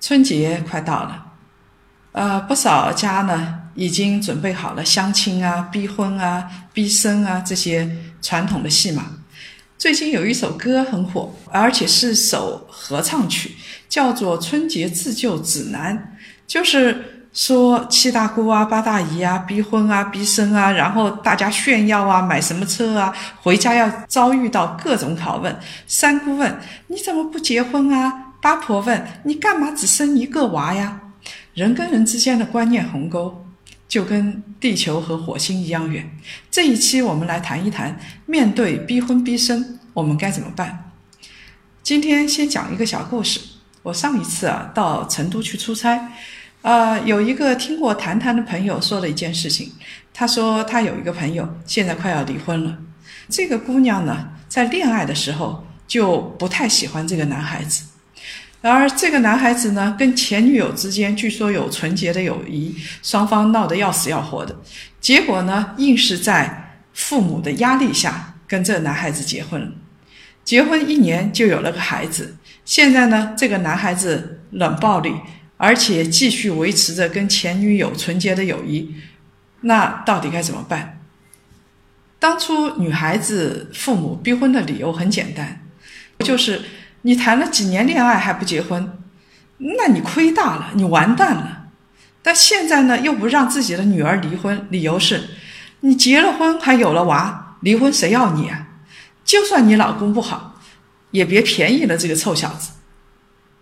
春节快到了。呃，不少家呢已经准备好了相亲啊、逼婚啊、逼生啊这些传统的戏码。最近有一首歌很火，而且是首合唱曲，叫做《春节自救指南》，就是说七大姑啊、八大姨啊逼婚啊、逼生啊，然后大家炫耀啊、买什么车啊，回家要遭遇到各种拷问。三姑问：“你怎么不结婚啊？”八婆问：“你干嘛只生一个娃呀？”人跟人之间的观念鸿沟，就跟地球和火星一样远。这一期我们来谈一谈，面对逼婚逼生，我们该怎么办？今天先讲一个小故事。我上一次啊到成都去出差，呃，有一个听过谈谈的朋友说了一件事情。他说他有一个朋友现在快要离婚了，这个姑娘呢在恋爱的时候就不太喜欢这个男孩子。然而这个男孩子呢，跟前女友之间据说有纯洁的友谊，双方闹得要死要活的。结果呢，硬是在父母的压力下跟这个男孩子结婚了。结婚一年就有了个孩子。现在呢，这个男孩子冷暴力，而且继续维持着跟前女友纯洁的友谊。那到底该怎么办？当初女孩子父母逼婚的理由很简单，就是。你谈了几年恋爱还不结婚，那你亏大了，你完蛋了。但现在呢，又不让自己的女儿离婚，理由是，你结了婚还有了娃，离婚谁要你啊？就算你老公不好，也别便宜了这个臭小子。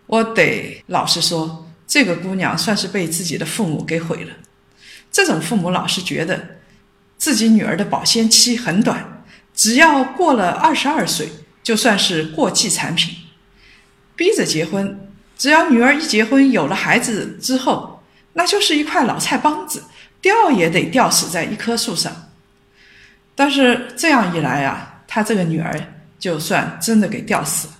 我得老实说，这个姑娘算是被自己的父母给毁了。这种父母老是觉得，自己女儿的保鲜期很短，只要过了二十二岁，就算是过季产品。逼着结婚，只要女儿一结婚有了孩子之后，那就是一块老菜帮子，吊也得吊死在一棵树上。但是这样一来啊，他这个女儿就算真的给吊死了。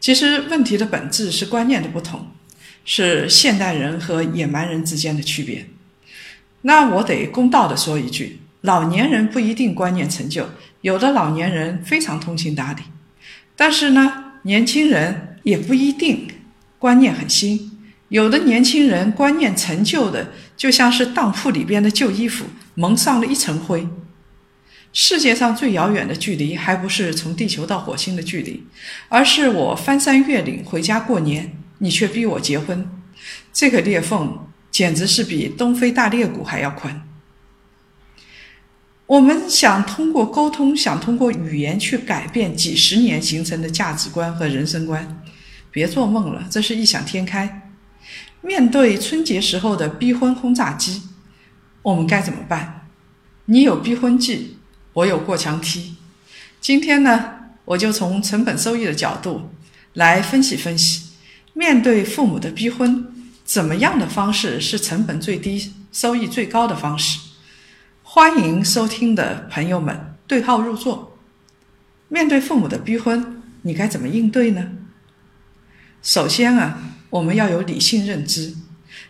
其实问题的本质是观念的不同，是现代人和野蛮人之间的区别。那我得公道的说一句，老年人不一定观念陈旧，有的老年人非常通情达理，但是呢。年轻人也不一定观念很新，有的年轻人观念陈旧的，就像是当铺里边的旧衣服，蒙上了一层灰。世界上最遥远的距离，还不是从地球到火星的距离，而是我翻山越岭回家过年，你却逼我结婚，这个裂缝简直是比东非大裂谷还要宽。我们想通过沟通，想通过语言去改变几十年形成的价值观和人生观，别做梦了，这是异想天开。面对春节时候的逼婚轰炸机，我们该怎么办？你有逼婚计，我有过墙梯。今天呢，我就从成本收益的角度来分析分析，面对父母的逼婚，怎么样的方式是成本最低、收益最高的方式？欢迎收听的朋友们对号入座。面对父母的逼婚，你该怎么应对呢？首先啊，我们要有理性认知，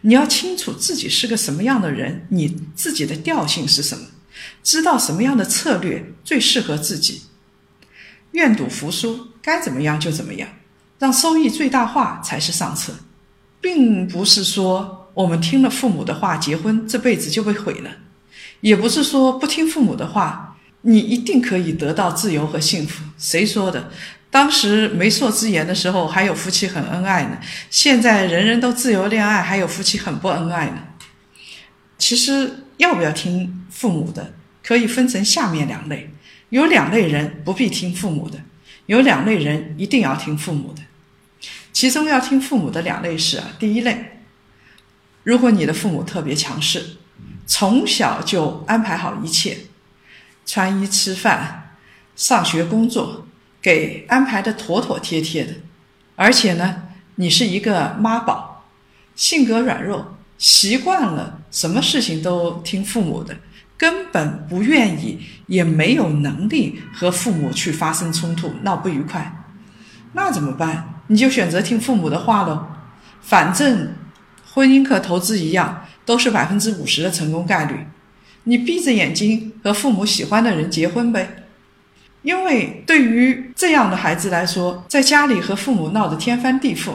你要清楚自己是个什么样的人，你自己的调性是什么，知道什么样的策略最适合自己。愿赌服输，该怎么样就怎么样，让收益最大化才是上策，并不是说我们听了父母的话结婚，这辈子就被毁了。也不是说不听父母的话，你一定可以得到自由和幸福。谁说的？当时媒妁之言的时候，还有夫妻很恩爱呢。现在人人都自由恋爱，还有夫妻很不恩爱呢。其实要不要听父母的，可以分成下面两类：有两类人不必听父母的，有两类人一定要听父母的。其中要听父母的两类是啊，第一类，如果你的父母特别强势。从小就安排好一切，穿衣、吃饭、上学、工作，给安排的妥妥帖帖的。而且呢，你是一个妈宝，性格软弱，习惯了什么事情都听父母的，根本不愿意，也没有能力和父母去发生冲突、闹不愉快，那怎么办？你就选择听父母的话喽。反正婚姻和投资一样，都是百分之五十的成功概率。你闭着眼睛和父母喜欢的人结婚呗。因为对于这样的孩子来说，在家里和父母闹得天翻地覆，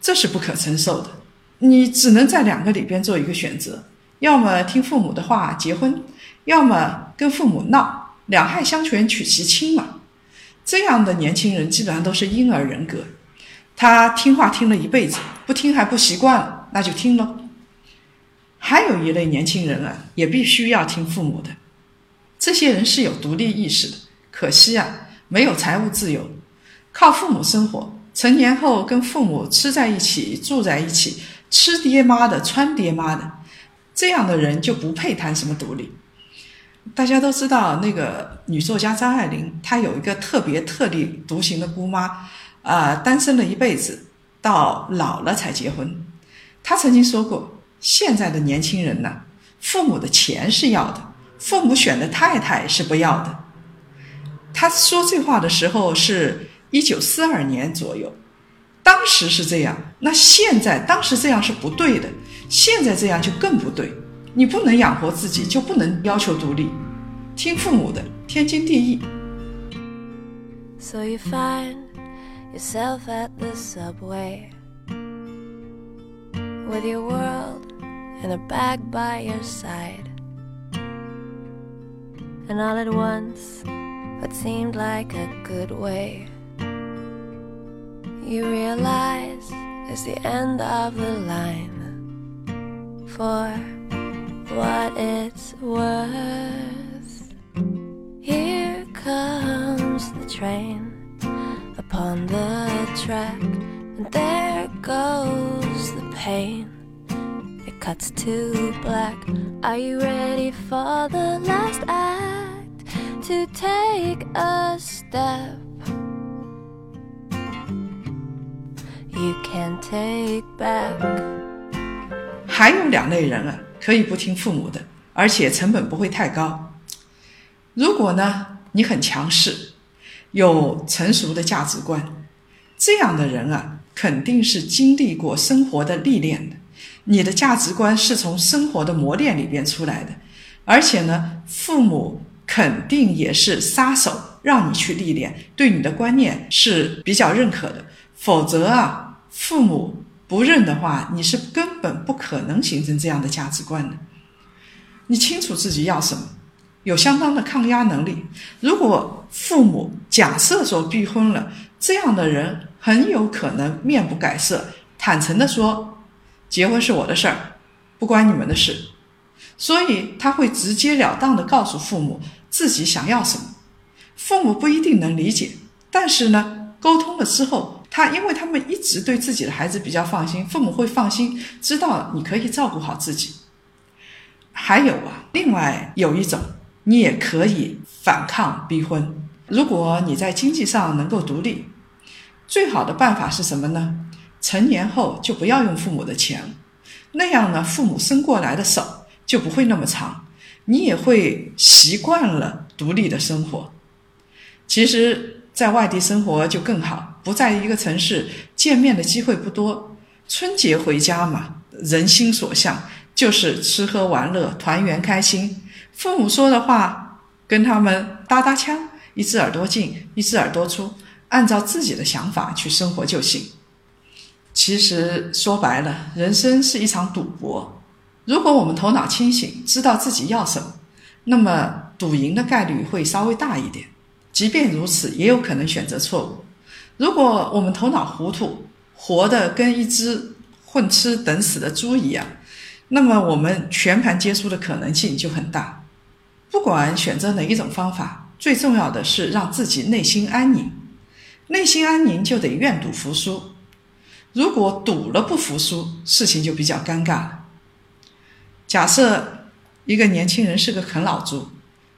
这是不可承受的。你只能在两个里边做一个选择：要么听父母的话结婚，要么跟父母闹，两害相权取其轻嘛。这样的年轻人基本上都是婴儿人格，他听话听了一辈子，不听还不习惯了，那就听喽。还有一类年轻人啊，也必须要听父母的，这些人是有独立意识的。可惜啊，没有财务自由，靠父母生活，成年后跟父母吃在一起、住在一起，吃爹妈的、穿爹妈的，这样的人就不配谈什么独立。大家都知道，那个女作家张爱玲，她有一个特别特立独行的姑妈，啊，单身了一辈子，到老了才结婚。她曾经说过，现在的年轻人呢，父母的钱是要的，父母选的太太是不要的。他说这话的时候是一九四二年左右，当时是这样，那现在当时这样是不对的，现在这样就更不对。你不能养活自己，就不能要求独立，听父母的，天经地义。So you find yourself at the subway with your world in a bag by your side, and all at once. what seemed like a good way. You realize it's the end of the line. For what it's worth, here comes the train upon the track, and there goes the pain. It cuts to black. Are you ready for the last act? to take a step you can take back 还有两类人啊可以不听父母的而且成本不会太高如果呢你很强势有成熟的价值观这样的人啊肯定是经历过生活的历练的你的价值观是从生活的磨练里边出来的而且呢父母肯定也是杀手，让你去历练，对你的观念是比较认可的。否则啊，父母不认的话，你是根本不可能形成这样的价值观的。你清楚自己要什么，有相当的抗压能力。如果父母假设说逼婚了，这样的人很有可能面不改色，坦诚的说，结婚是我的事儿，不关你们的事。所以他会直截了当的告诉父母。自己想要什么，父母不一定能理解，但是呢，沟通了之后，他因为他们一直对自己的孩子比较放心，父母会放心，知道你可以照顾好自己。还有啊，另外有一种，你也可以反抗逼婚。如果你在经济上能够独立，最好的办法是什么呢？成年后就不要用父母的钱，那样呢，父母伸过来的手就不会那么长。你也会习惯了独立的生活。其实，在外地生活就更好，不在一个城市，见面的机会不多。春节回家嘛，人心所向，就是吃喝玩乐，团圆开心。父母说的话，跟他们搭搭腔，一只耳朵进，一只耳朵出，按照自己的想法去生活就行。其实说白了，人生是一场赌博。如果我们头脑清醒，知道自己要什么，那么赌赢的概率会稍微大一点。即便如此，也有可能选择错误。如果我们头脑糊涂，活得跟一只混吃等死的猪一样，那么我们全盘皆输的可能性就很大。不管选择哪一种方法，最重要的是让自己内心安宁。内心安宁就得愿赌服输。如果赌了不服输，事情就比较尴尬了。假设一个年轻人是个啃老族，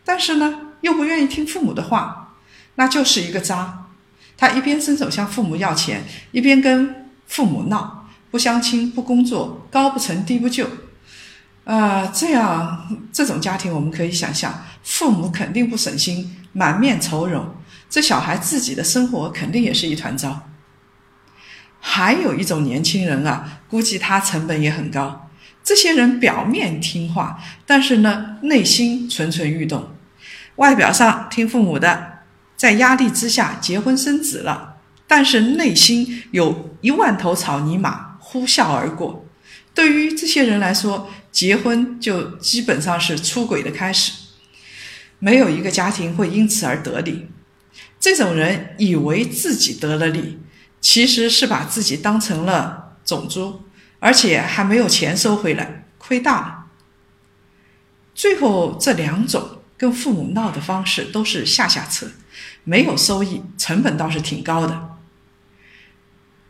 但是呢又不愿意听父母的话，那就是一个渣。他一边伸手向父母要钱，一边跟父母闹，不相亲，不工作，高不成低不就。啊，这样这种家庭，我们可以想象，父母肯定不省心，满面愁容，这小孩自己的生活肯定也是一团糟。还有一种年轻人啊，估计他成本也很高。这些人表面听话，但是呢，内心蠢蠢欲动。外表上听父母的，在压力之下结婚生子了，但是内心有一万头草泥马呼啸而过。对于这些人来说，结婚就基本上是出轨的开始。没有一个家庭会因此而得利。这种人以为自己得了利，其实是把自己当成了种猪。而且还没有钱收回来，亏大了。最后这两种跟父母闹的方式都是下下策，没有收益，成本倒是挺高的。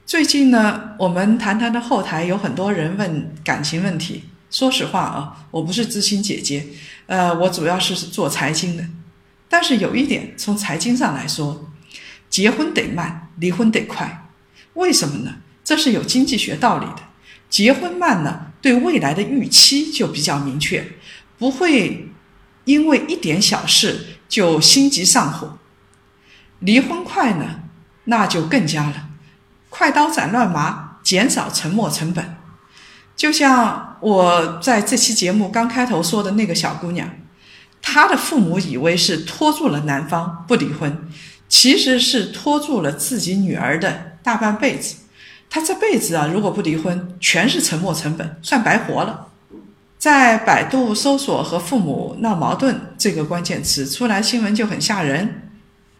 最近呢，我们谈谈的后台有很多人问感情问题。说实话啊，我不是知心姐姐，呃，我主要是做财经的。但是有一点，从财经上来说，结婚得慢，离婚得快。为什么呢？这是有经济学道理的。结婚慢呢，对未来的预期就比较明确，不会因为一点小事就心急上火。离婚快呢，那就更加了，快刀斩乱麻，减少沉没成本。就像我在这期节目刚开头说的那个小姑娘，她的父母以为是拖住了男方不离婚，其实是拖住了自己女儿的大半辈子。他这辈子啊，如果不离婚，全是沉没成本，算白活了。在百度搜索“和父母闹矛盾”这个关键词出来，新闻就很吓人。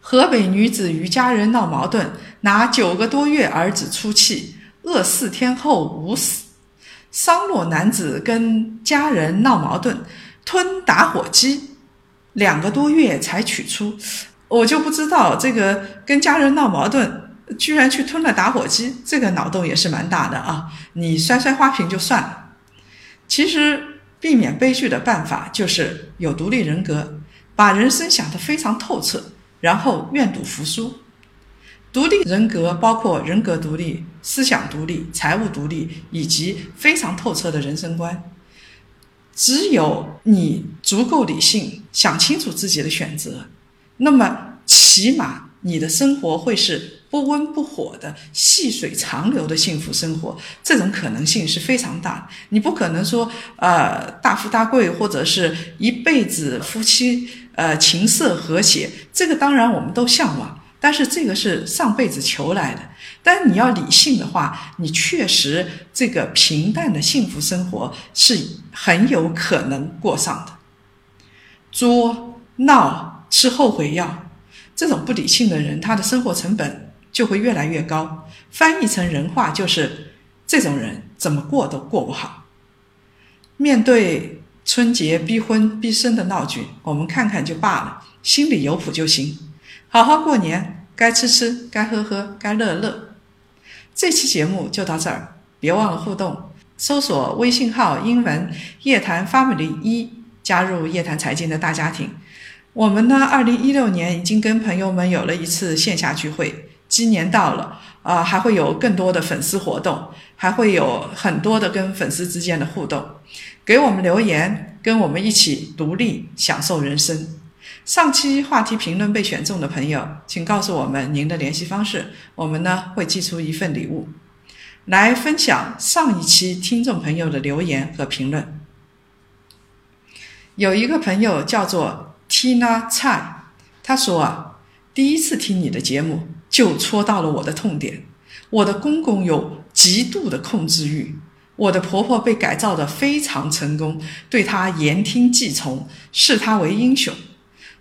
河北女子与家人闹矛盾，拿九个多月儿子出气，饿四天后捂死。商洛男子跟家人闹矛盾，吞打火机，两个多月才取出。我就不知道这个跟家人闹矛盾。居然去吞了打火机，这个脑洞也是蛮大的啊！你摔摔花瓶就算了。其实避免悲剧的办法就是有独立人格，把人生想得非常透彻，然后愿赌服输。独立人格包括人格独立、思想独立、财务独立以及非常透彻的人生观。只有你足够理性，想清楚自己的选择，那么起码你的生活会是。不温不火的细水长流的幸福生活，这种可能性是非常大。你不可能说，呃，大富大贵，或者是一辈子夫妻呃情色和谐，这个当然我们都向往，但是这个是上辈子求来的。但你要理性的话，你确实这个平淡的幸福生活是很有可能过上的。作闹吃后悔药，这种不理性的人，他的生活成本。就会越来越高。翻译成人话就是：这种人怎么过都过不好。面对春节逼婚逼生的闹剧，我们看看就罢了，心里有谱就行。好好过年，该吃吃，该喝喝，该乐乐。这期节目就到这儿，别忘了互动，搜索微信号英文夜谈 family 一，加入夜谈财经的大家庭。我们呢，二零一六年已经跟朋友们有了一次线下聚会。今年到了，啊，还会有更多的粉丝活动，还会有很多的跟粉丝之间的互动，给我们留言，跟我们一起独立享受人生。上期话题评论被选中的朋友，请告诉我们您的联系方式，我们呢会寄出一份礼物，来分享上一期听众朋友的留言和评论。有一个朋友叫做 Tina 蔡，他说啊，第一次听你的节目。就戳到了我的痛点。我的公公有极度的控制欲，我的婆婆被改造的非常成功，对她言听计从，视她为英雄。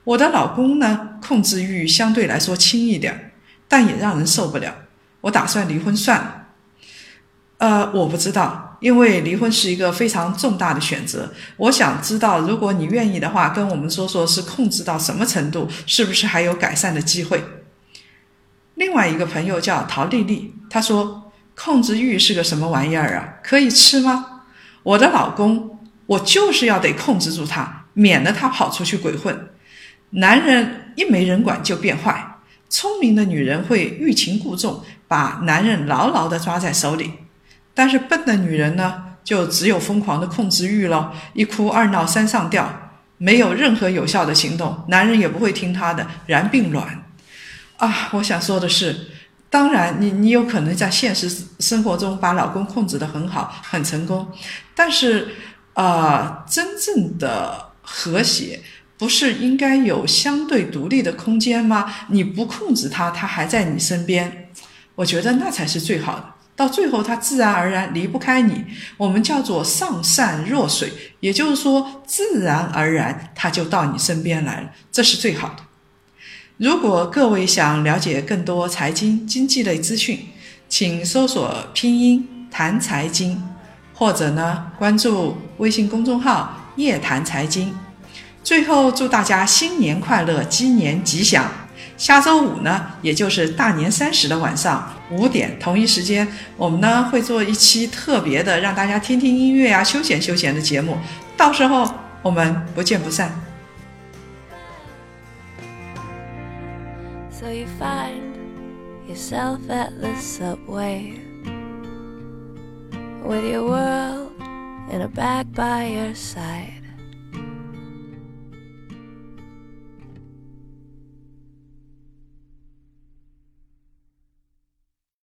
我的老公呢，控制欲相对来说轻一点，但也让人受不了。我打算离婚算了。呃，我不知道，因为离婚是一个非常重大的选择。我想知道，如果你愿意的话，跟我们说说是控制到什么程度，是不是还有改善的机会？另外一个朋友叫陶丽丽，她说：“控制欲是个什么玩意儿啊？可以吃吗？我的老公，我就是要得控制住他，免得他跑出去鬼混。男人一没人管就变坏，聪明的女人会欲擒故纵，把男人牢牢地抓在手里。但是笨的女人呢，就只有疯狂的控制欲了，一哭二闹三上吊，没有任何有效的行动，男人也不会听她的，然并卵。啊，我想说的是，当然你你有可能在现实生活中把老公控制得很好，很成功，但是啊，真正的和谐。不是应该有相对独立的空间吗？你不控制他，他还在你身边，我觉得那才是最好的。到最后，他自然而然离不开你。我们叫做上善若水，也就是说，自然而然他就到你身边来了，这是最好的。如果各位想了解更多财经经济类资讯，请搜索拼音谈财经，或者呢关注微信公众号夜谈财经。最后，祝大家新年快乐，鸡年吉祥！下周五呢，也就是大年三十的晚上五点同一时间，我们呢会做一期特别的，让大家听听音乐啊，休闲休闲的节目。到时候我们不见不散。So you find yourself at the subway with your world in a bag by your side.